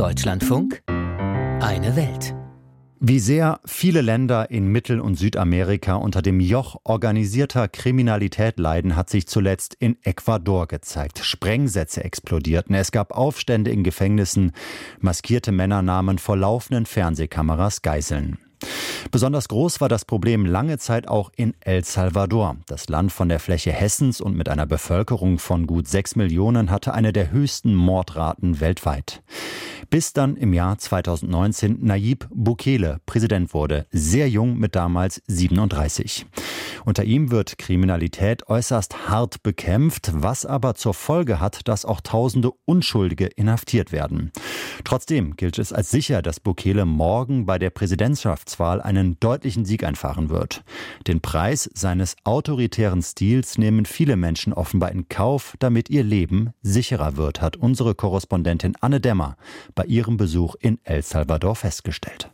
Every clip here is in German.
Deutschlandfunk Eine Welt. Wie sehr viele Länder in Mittel- und Südamerika unter dem Joch organisierter Kriminalität leiden, hat sich zuletzt in Ecuador gezeigt. Sprengsätze explodierten, es gab Aufstände in Gefängnissen, maskierte Männer nahmen vor laufenden Fernsehkameras Geiseln. Besonders groß war das Problem lange Zeit auch in El Salvador. Das Land von der Fläche Hessens und mit einer Bevölkerung von gut sechs Millionen hatte eine der höchsten Mordraten weltweit. Bis dann im Jahr 2019 Nayib Bukele Präsident wurde, sehr jung mit damals 37. Unter ihm wird Kriminalität äußerst hart bekämpft, was aber zur Folge hat, dass auch tausende Unschuldige inhaftiert werden. Trotzdem gilt es als sicher, dass Bukele morgen bei der Präsidentschaftswahl einen deutlichen Sieg einfahren wird. Den Preis seines autoritären Stils nehmen viele Menschen offenbar in Kauf, damit ihr Leben sicherer wird, hat unsere Korrespondentin Anne Dämmer bei ihrem Besuch in El Salvador festgestellt.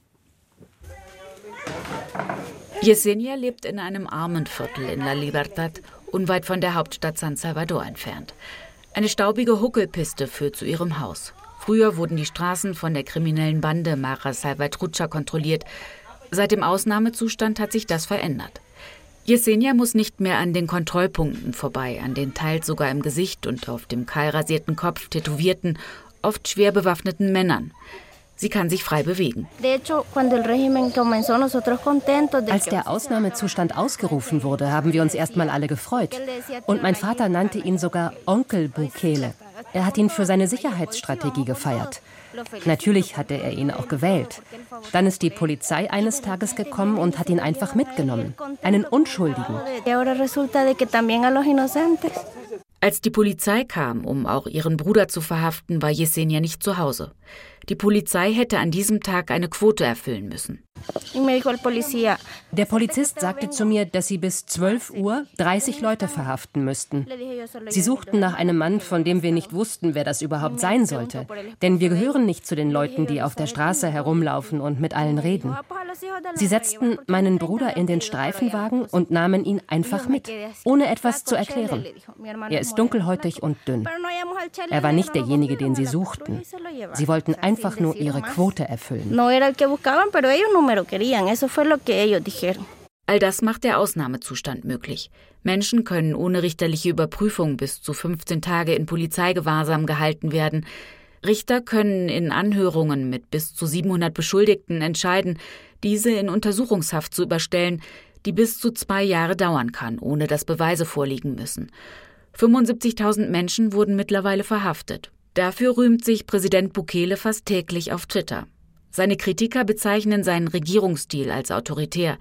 Yesenia lebt in einem Armenviertel in La Libertad, unweit von der Hauptstadt San Salvador entfernt. Eine staubige Huckelpiste führt zu ihrem Haus. Früher wurden die Straßen von der kriminellen Bande Mara Salvatrucha kontrolliert. Seit dem Ausnahmezustand hat sich das verändert. Yesenia muss nicht mehr an den Kontrollpunkten vorbei, an den teils sogar im Gesicht und auf dem kahlrasierten Kopf tätowierten, oft schwer bewaffneten Männern. Sie kann sich frei bewegen. Als der Ausnahmezustand ausgerufen wurde, haben wir uns erstmal alle gefreut. Und mein Vater nannte ihn sogar Onkel Bukele. Er hat ihn für seine Sicherheitsstrategie gefeiert. Natürlich hatte er ihn auch gewählt. Dann ist die Polizei eines Tages gekommen und hat ihn einfach mitgenommen. Einen Unschuldigen. Als die Polizei kam, um auch ihren Bruder zu verhaften, war Yesenia nicht zu Hause. Die Polizei hätte an diesem Tag eine Quote erfüllen müssen. Der Polizist sagte zu mir, dass sie bis 12 Uhr 30 Leute verhaften müssten. Sie suchten nach einem Mann, von dem wir nicht wussten, wer das überhaupt sein sollte. Denn wir gehören nicht zu den Leuten, die auf der Straße herumlaufen und mit allen reden. Sie setzten meinen Bruder in den Streifenwagen und nahmen ihn einfach mit, ohne etwas zu erklären. Er ist dunkelhäutig und dünn. Er war nicht derjenige, den sie suchten. Sie wollten einfach nur ihre Quote erfüllen. All das macht der Ausnahmezustand möglich. Menschen können ohne richterliche Überprüfung bis zu 15 Tage in Polizeigewahrsam gehalten werden. Richter können in Anhörungen mit bis zu 700 Beschuldigten entscheiden, diese in Untersuchungshaft zu überstellen, die bis zu zwei Jahre dauern kann, ohne dass Beweise vorliegen müssen. 75.000 Menschen wurden mittlerweile verhaftet. Dafür rühmt sich Präsident Bukele fast täglich auf Twitter. Seine Kritiker bezeichnen seinen Regierungsstil als autoritär.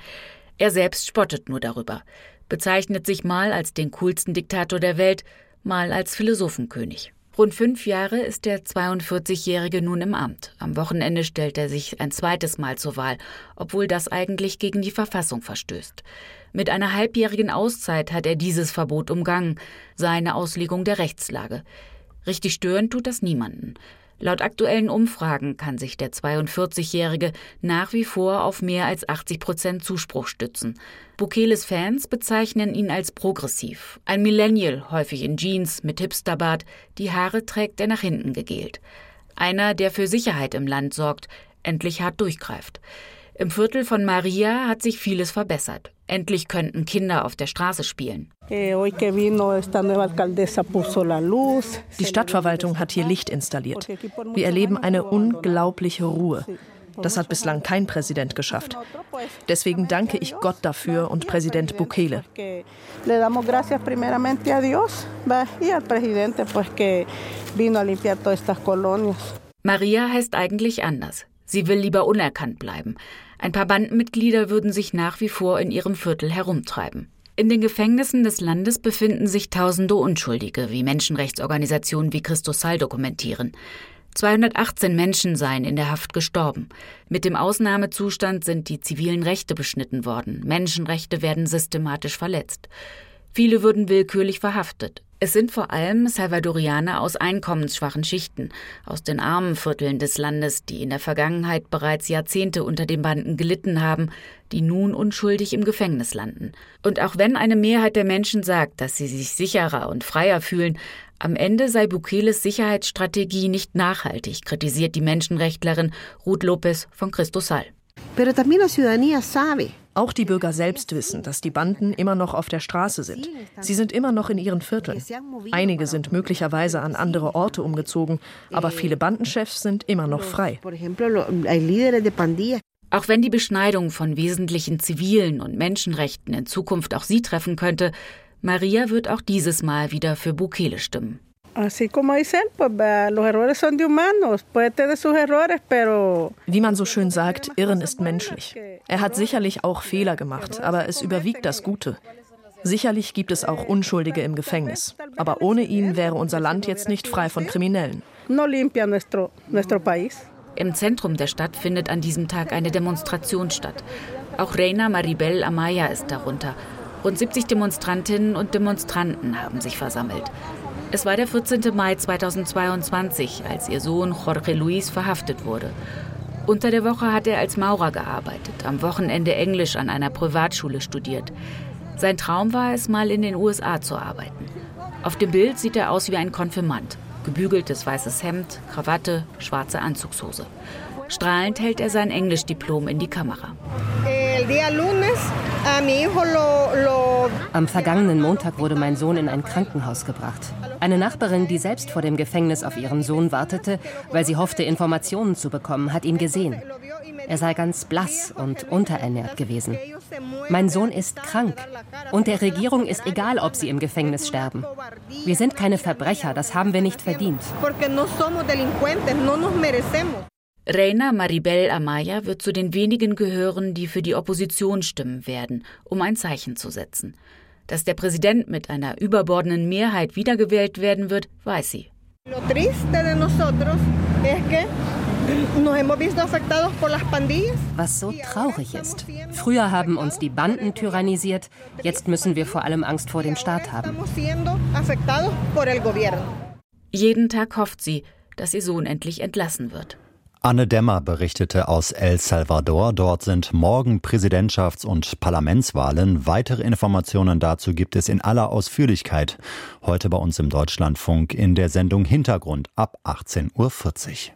Er selbst spottet nur darüber, bezeichnet sich mal als den coolsten Diktator der Welt, mal als Philosophenkönig. Rund fünf Jahre ist der 42-Jährige nun im Amt. Am Wochenende stellt er sich ein zweites Mal zur Wahl, obwohl das eigentlich gegen die Verfassung verstößt. Mit einer halbjährigen Auszeit hat er dieses Verbot umgangen, seine Auslegung der Rechtslage. Richtig stören tut das niemanden. Laut aktuellen Umfragen kann sich der 42-Jährige nach wie vor auf mehr als 80 Prozent Zuspruch stützen. Bukeles Fans bezeichnen ihn als progressiv. Ein Millennial, häufig in Jeans, mit Hipsterbart, die Haare trägt er nach hinten gegelt. Einer, der für Sicherheit im Land sorgt, endlich hart durchgreift. Im Viertel von Maria hat sich vieles verbessert. Endlich könnten Kinder auf der Straße spielen. Die Stadtverwaltung hat hier Licht installiert. Wir erleben eine unglaubliche Ruhe. Das hat bislang kein Präsident geschafft. Deswegen danke ich Gott dafür und Präsident Bukele. Maria heißt eigentlich anders. Sie will lieber unerkannt bleiben. Ein paar Bandenmitglieder würden sich nach wie vor in ihrem Viertel herumtreiben. In den Gefängnissen des Landes befinden sich tausende Unschuldige, wie Menschenrechtsorganisationen wie Christosal dokumentieren. 218 Menschen seien in der Haft gestorben. Mit dem Ausnahmezustand sind die zivilen Rechte beschnitten worden. Menschenrechte werden systematisch verletzt. Viele würden willkürlich verhaftet. Es sind vor allem Salvadorianer aus einkommensschwachen Schichten, aus den armen Vierteln des Landes, die in der Vergangenheit bereits Jahrzehnte unter den Banden gelitten haben, die nun unschuldig im Gefängnis landen. Und auch wenn eine Mehrheit der Menschen sagt, dass sie sich sicherer und freier fühlen, am Ende sei Bukeles Sicherheitsstrategie nicht nachhaltig, kritisiert die Menschenrechtlerin Ruth Lopez von Christosal. Pero también la ciudadanía sabe auch die Bürger selbst wissen, dass die Banden immer noch auf der Straße sind. Sie sind immer noch in ihren Vierteln. Einige sind möglicherweise an andere Orte umgezogen, aber viele Bandenchefs sind immer noch frei. Auch wenn die Beschneidung von wesentlichen zivilen und Menschenrechten in Zukunft auch sie treffen könnte, Maria wird auch dieses Mal wieder für Bukele stimmen. Wie man so schön sagt, Irren ist menschlich. Er hat sicherlich auch Fehler gemacht, aber es überwiegt das Gute. Sicherlich gibt es auch Unschuldige im Gefängnis. Aber ohne ihn wäre unser Land jetzt nicht frei von Kriminellen. Im Zentrum der Stadt findet an diesem Tag eine Demonstration statt. Auch Reina Maribel Amaya ist darunter. Rund 70 Demonstrantinnen und Demonstranten haben sich versammelt. Es war der 14. Mai 2022, als ihr Sohn Jorge Luis verhaftet wurde. Unter der Woche hat er als Maurer gearbeitet, am Wochenende Englisch an einer Privatschule studiert. Sein Traum war es, mal in den USA zu arbeiten. Auf dem Bild sieht er aus wie ein Konfirmand. Gebügeltes weißes Hemd, Krawatte, schwarze Anzugshose. Strahlend hält er sein Englischdiplom in die Kamera. Am vergangenen Montag wurde mein Sohn in ein Krankenhaus gebracht. Eine Nachbarin, die selbst vor dem Gefängnis auf ihren Sohn wartete, weil sie hoffte, Informationen zu bekommen, hat ihn gesehen. Er sei ganz blass und unterernährt gewesen. Mein Sohn ist krank. Und der Regierung ist egal, ob sie im Gefängnis sterben. Wir sind keine Verbrecher, das haben wir nicht verdient. Reina Maribel Amaya wird zu den wenigen gehören, die für die Opposition stimmen werden, um ein Zeichen zu setzen. Dass der Präsident mit einer überbordenden Mehrheit wiedergewählt werden wird, weiß sie. Was so traurig ist. Früher haben uns die Banden tyrannisiert, jetzt müssen wir vor allem Angst vor dem Staat haben. Jeden Tag hofft sie, dass ihr Sohn endlich entlassen wird. Anne Dämmer berichtete aus El Salvador. Dort sind morgen Präsidentschafts- und Parlamentswahlen. Weitere Informationen dazu gibt es in aller Ausführlichkeit heute bei uns im Deutschlandfunk in der Sendung Hintergrund ab 18.40 Uhr.